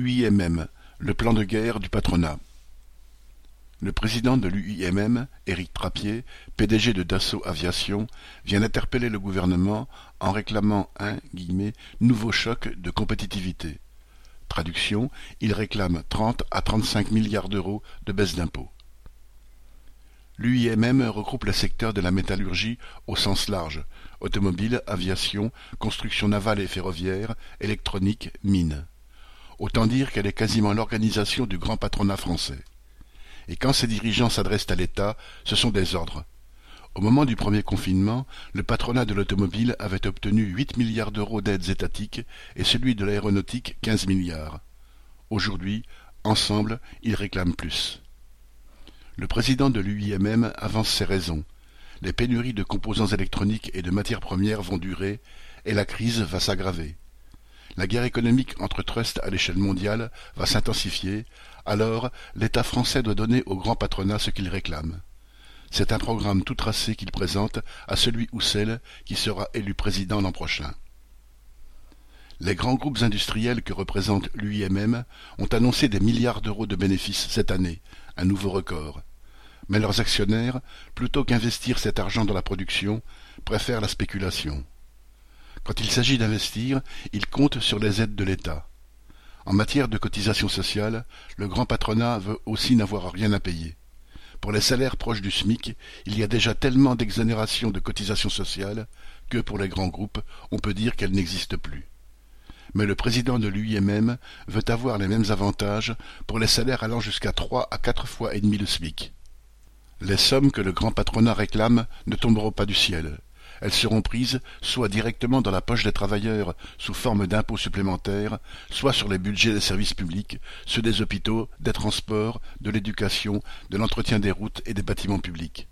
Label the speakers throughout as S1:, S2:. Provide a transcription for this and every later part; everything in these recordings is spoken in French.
S1: Le plan de guerre du patronat. Le président de l'UIMM, Éric Trappier, PDG de Dassault Aviation, vient d'interpeller le gouvernement en réclamant un « nouveau choc de compétitivité ». Traduction, il réclame 30 à 35 milliards d'euros de baisse d'impôts. L'UIMM regroupe le secteur de la métallurgie au sens large, automobile, aviation, construction navale et ferroviaire, électronique, mines. Autant dire qu'elle est quasiment l'organisation du grand patronat français. Et quand ses dirigeants s'adressent à l'État, ce sont des ordres. Au moment du premier confinement, le patronat de l'automobile avait obtenu 8 milliards d'euros d'aides étatiques et celui de l'aéronautique 15 milliards. Aujourd'hui, ensemble, ils réclament plus. Le président de l'UIMM avance ses raisons. Les pénuries de composants électroniques et de matières premières vont durer et la crise va s'aggraver. La guerre économique entre trusts à l'échelle mondiale va s'intensifier, alors l'État français doit donner au grand patronat ce qu'il réclame. C'est un programme tout tracé qu'il présente à celui ou celle qui sera élu président l'an prochain. Les grands groupes industriels que représente l'UIMM ont annoncé des milliards d'euros de bénéfices cette année, un nouveau record. Mais leurs actionnaires, plutôt qu'investir cet argent dans la production, préfèrent la spéculation. Quand il s'agit d'investir, il compte sur les aides de l'État. En matière de cotisation sociale, le grand patronat veut aussi n'avoir rien à payer. Pour les salaires proches du SMIC, il y a déjà tellement d'exonérations de cotisations sociales que pour les grands groupes, on peut dire qu'elles n'existent plus. Mais le président de l'UIMM veut avoir les mêmes avantages pour les salaires allant jusqu'à trois à quatre fois et demi le SMIC. Les sommes que le grand patronat réclame ne tomberont pas du ciel. Elles seront prises soit directement dans la poche des travailleurs sous forme d'impôts supplémentaires, soit sur les budgets des services publics, ceux des hôpitaux, des transports, de l'éducation, de l'entretien des routes et des bâtiments publics.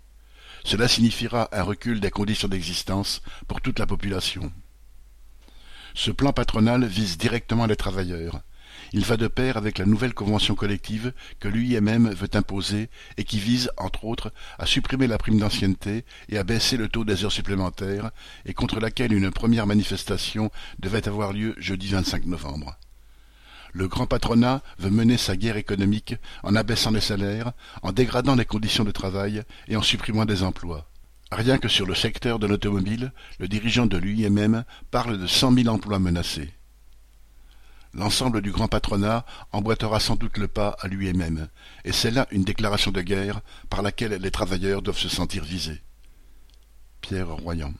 S1: Cela signifiera un recul des conditions d'existence pour toute la population. Ce plan patronal vise directement les travailleurs. Il va de pair avec la nouvelle convention collective que l'UIMM veut imposer et qui vise, entre autres, à supprimer la prime d'ancienneté et à baisser le taux des heures supplémentaires, et contre laquelle une première manifestation devait avoir lieu jeudi 25 novembre. Le grand patronat veut mener sa guerre économique en abaissant les salaires, en dégradant les conditions de travail et en supprimant des emplois. Rien que sur le secteur de l'automobile, le dirigeant de l'UIMM parle de cent mille emplois menacés. L'ensemble du grand patronat emboîtera sans doute le pas à lui-même, et c'est là une déclaration de guerre par laquelle les travailleurs doivent se sentir visés. Pierre Royan